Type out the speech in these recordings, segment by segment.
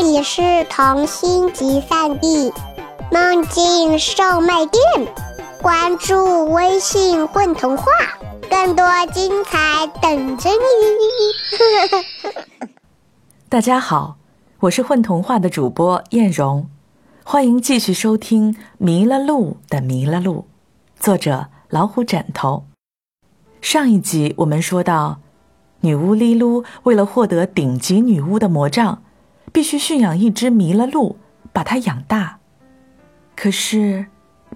这里是童心集散地，梦境售卖店。关注微信“混童话”，更多精彩等着你。大家好，我是混童话的主播艳荣，欢迎继续收听《迷了路的迷了路》，作者老虎枕头。上一集我们说到，女巫莉噜为了获得顶级女巫的魔杖。必须驯养一只迷了路，把它养大。可是，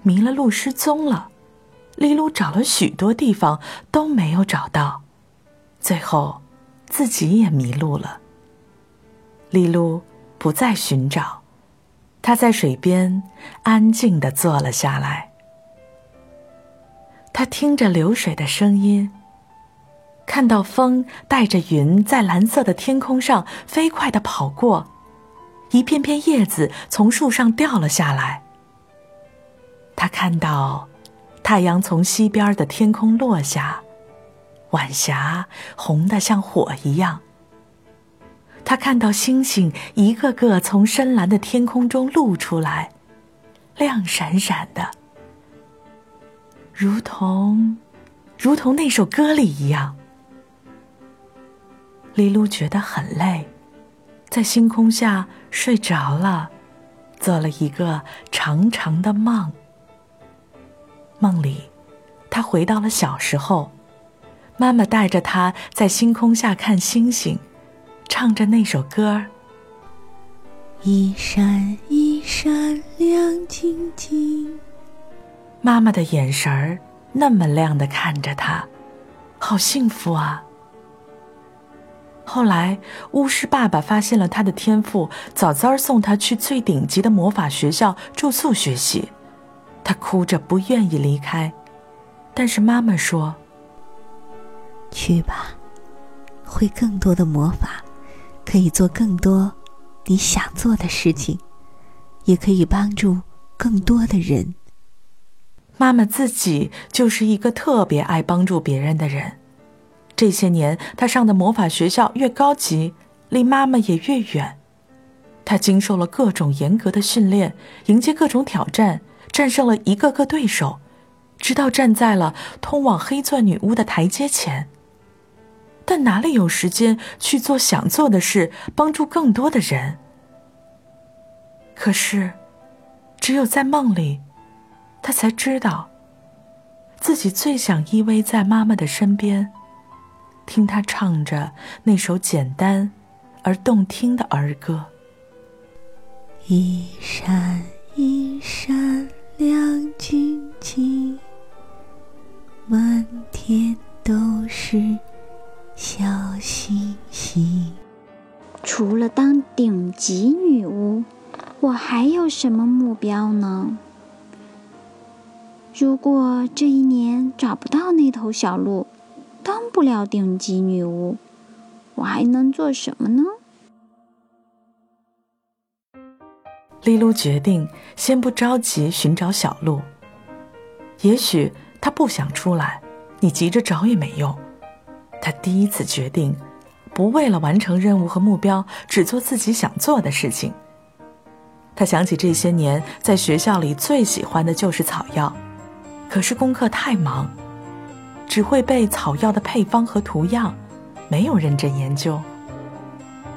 迷了路失踪了，利露找了许多地方都没有找到，最后自己也迷路了。利露不再寻找，他在水边安静的坐了下来。他听着流水的声音，看到风带着云在蓝色的天空上飞快的跑过。一片片叶子从树上掉了下来。他看到太阳从西边的天空落下，晚霞红得像火一样。他看到星星一个个从深蓝的天空中露出来，亮闪闪的，如同，如同那首歌里一样。丽露觉得很累。在星空下睡着了，做了一个长长的梦。梦里，他回到了小时候，妈妈带着他在星空下看星星，唱着那首歌儿一闪一闪亮晶晶。妈妈的眼神儿那么亮的看着他，好幸福啊！后来，巫师爸爸发现了他的天赋，早早送他去最顶级的魔法学校住宿学习。他哭着不愿意离开，但是妈妈说：“去吧，会更多的魔法，可以做更多你想做的事情，也可以帮助更多的人。”妈妈自己就是一个特别爱帮助别人的人。这些年，他上的魔法学校越高级，离妈妈也越远。他经受了各种严格的训练，迎接各种挑战，战胜了一个个对手，直到站在了通往黑钻女巫的台阶前。但哪里有时间去做想做的事，帮助更多的人？可是，只有在梦里，他才知道，自己最想依偎在妈妈的身边。听他唱着那首简单而动听的儿歌。一闪一闪亮晶晶，满天都是小星星。除了当顶级女巫，我还有什么目标呢？如果这一年找不到那头小鹿，当不了顶级女巫，我还能做什么呢？丽露决定先不着急寻找小鹿。也许他不想出来，你急着找也没用。他第一次决定，不为了完成任务和目标，只做自己想做的事情。他想起这些年在学校里最喜欢的就是草药，可是功课太忙。只会背草药的配方和图样，没有认真研究。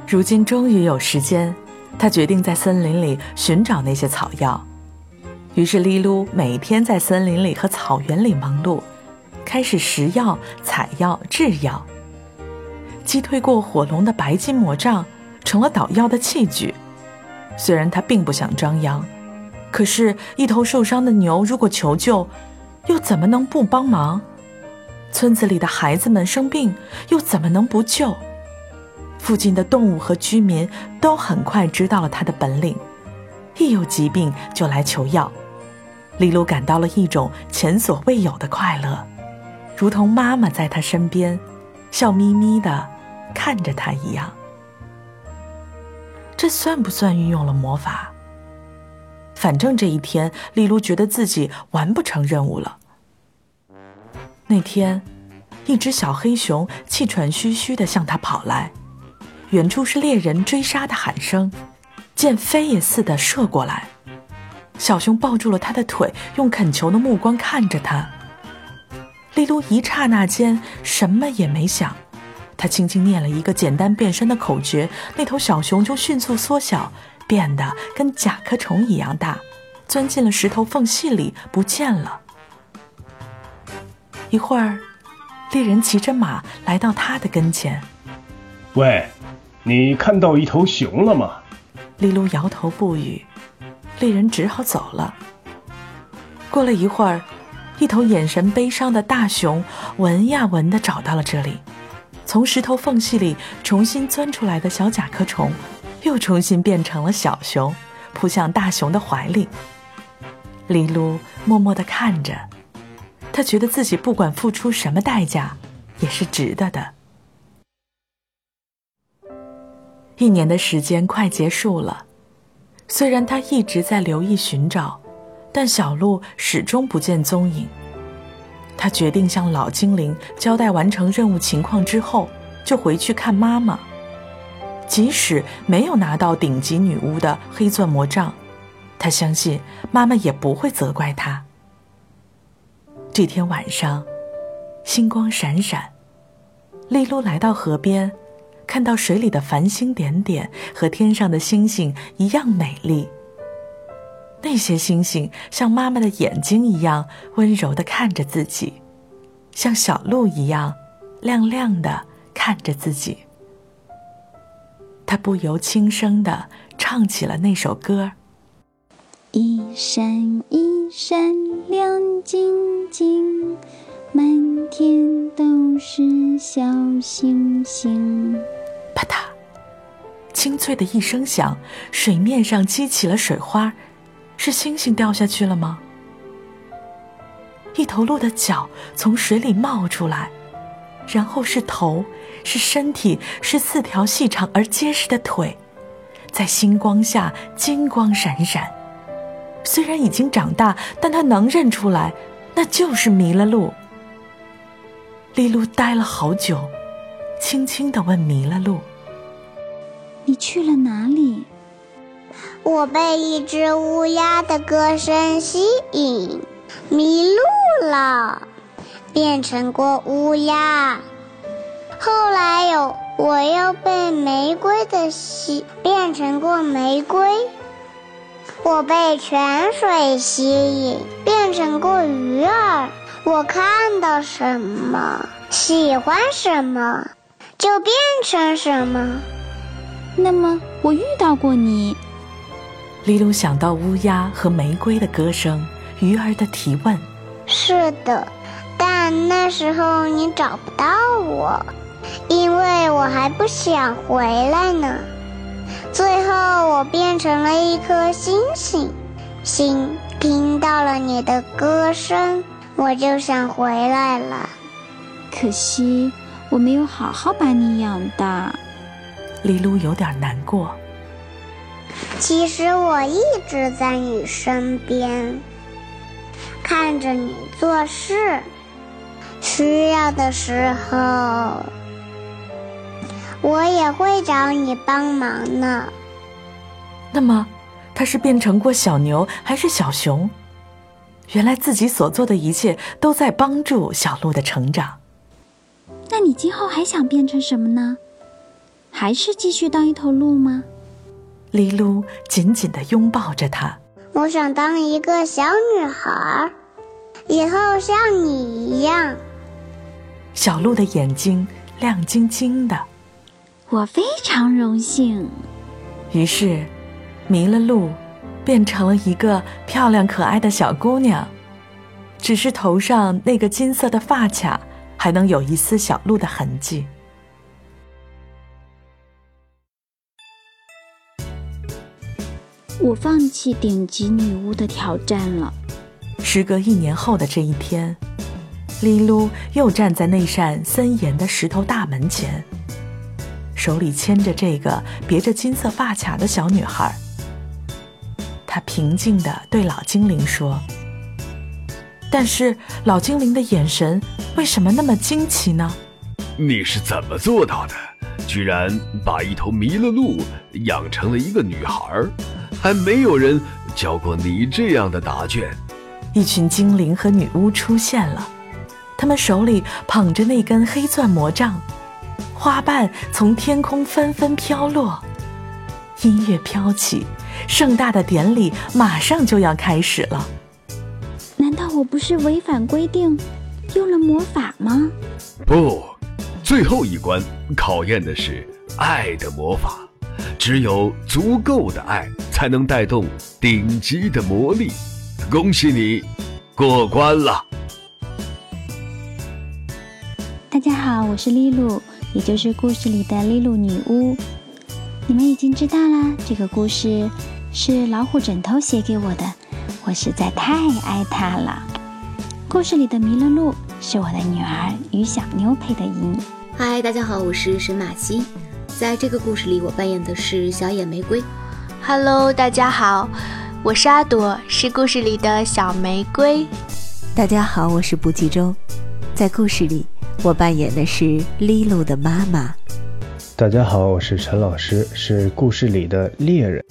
如今终于有时间，他决定在森林里寻找那些草药。于是丽露每天在森林里和草原里忙碌，开始食药、采药、制药。击退过火龙的白金魔杖成了捣药的器具。虽然他并不想张扬，可是，一头受伤的牛如果求救，又怎么能不帮忙？村子里的孩子们生病，又怎么能不救？附近的动物和居民都很快知道了他的本领，一有疾病就来求药。丽露感到了一种前所未有的快乐，如同妈妈在他身边，笑眯眯的看着他一样。这算不算运用了魔法？反正这一天，丽露觉得自己完不成任务了。那天，一只小黑熊气喘吁吁地向他跑来，远处是猎人追杀的喊声。箭飞也似的射过来。小熊抱住了他的腿，用恳求的目光看着他。利露一刹那间什么也没想，他轻轻念了一个简单变身的口诀，那头小熊就迅速缩小，变得跟甲壳虫一样大，钻进了石头缝隙里不见了。一会儿，猎人骑着马来到他的跟前。喂，你看到一头熊了吗？利路摇头不语。猎人只好走了。过了一会儿，一头眼神悲伤的大熊闻呀闻的找到了这里。从石头缝隙里重新钻出来的小甲壳虫，又重新变成了小熊，扑向大熊的怀里。利路默默的看着，他觉得自己不管付出什么代价，也是值得的。一年的时间快结束了。虽然他一直在留意寻找，但小鹿始终不见踪影。他决定向老精灵交代完成任务情况之后，就回去看妈妈。即使没有拿到顶级女巫的黑钻魔杖，他相信妈妈也不会责怪他。这天晚上，星光闪闪，利露来到河边。看到水里的繁星点点和天上的星星一样美丽。那些星星像妈妈的眼睛一样温柔的看着自己，像小鹿一样亮亮的看着自己。他不由轻声的唱起了那首歌：一闪一闪亮晶晶，满天都是小星星。啪嗒！清脆的一声响，水面上激起了水花，是星星掉下去了吗？一头鹿的脚从水里冒出来，然后是头，是身体，是四条细长而结实的腿，在星光下金光闪闪。虽然已经长大，但他能认出来，那就是迷了路。丽露呆了好久。轻轻的问迷了路：“你去了哪里？”我被一只乌鸦的歌声吸引，迷路了，变成过乌鸦。后来有我又被玫瑰的吸，变成过玫瑰。我被泉水吸引，变成过鱼儿。我看到什么，喜欢什么。就变成什么？那么我遇到过你。李鲁想到乌鸦和玫瑰的歌声，鱼儿的提问。是的，但那时候你找不到我，因为我还不想回来呢。最后我变成了一颗星星，星听到了你的歌声，我就想回来了。可惜。我没有好好把你养大，李露有点难过。其实我一直在你身边，看着你做事，需要的时候，我也会找你帮忙呢。那么，他是变成过小牛还是小熊？原来自己所做的一切都在帮助小鹿的成长。那你今后还想变成什么呢？还是继续当一头鹿吗？丽露紧紧地拥抱着他。我想当一个小女孩，以后像你一样。小鹿的眼睛亮晶晶的。我非常荣幸。于是，迷了路，变成了一个漂亮可爱的小姑娘，只是头上那个金色的发卡。还能有一丝小鹿的痕迹。我放弃顶级女巫的挑战了。时隔一年后的这一天，丽露又站在那扇森严的石头大门前，手里牵着这个别着金色发卡的小女孩。她平静地对老精灵说。但是老精灵的眼神为什么那么惊奇呢？你是怎么做到的？居然把一头迷了路养成了一个女孩，还没有人教过你这样的答卷。一群精灵和女巫出现了，他们手里捧着那根黑钻魔杖，花瓣从天空纷纷飘落，音乐飘起，盛大的典礼马上就要开始了。难道我不是违反规定，用了魔法吗？不，最后一关考验的是爱的魔法，只有足够的爱，才能带动顶级的魔力。恭喜你，过关了！大家好，我是丽露，也就是故事里的莉露女巫。你们已经知道啦，这个故事是老虎枕头写给我的，我实在太爱它了。故事里的迷了路是我的女儿于小妞配的音。嗨，大家好，我是沈马西，在这个故事里，我扮演的是小野玫瑰。Hello，大家好。我是阿朵，是故事里的小玫瑰。大家好，我是不计周，在故事里我扮演的是 Lilu 的妈妈。大家好，我是陈老师，是故事里的猎人。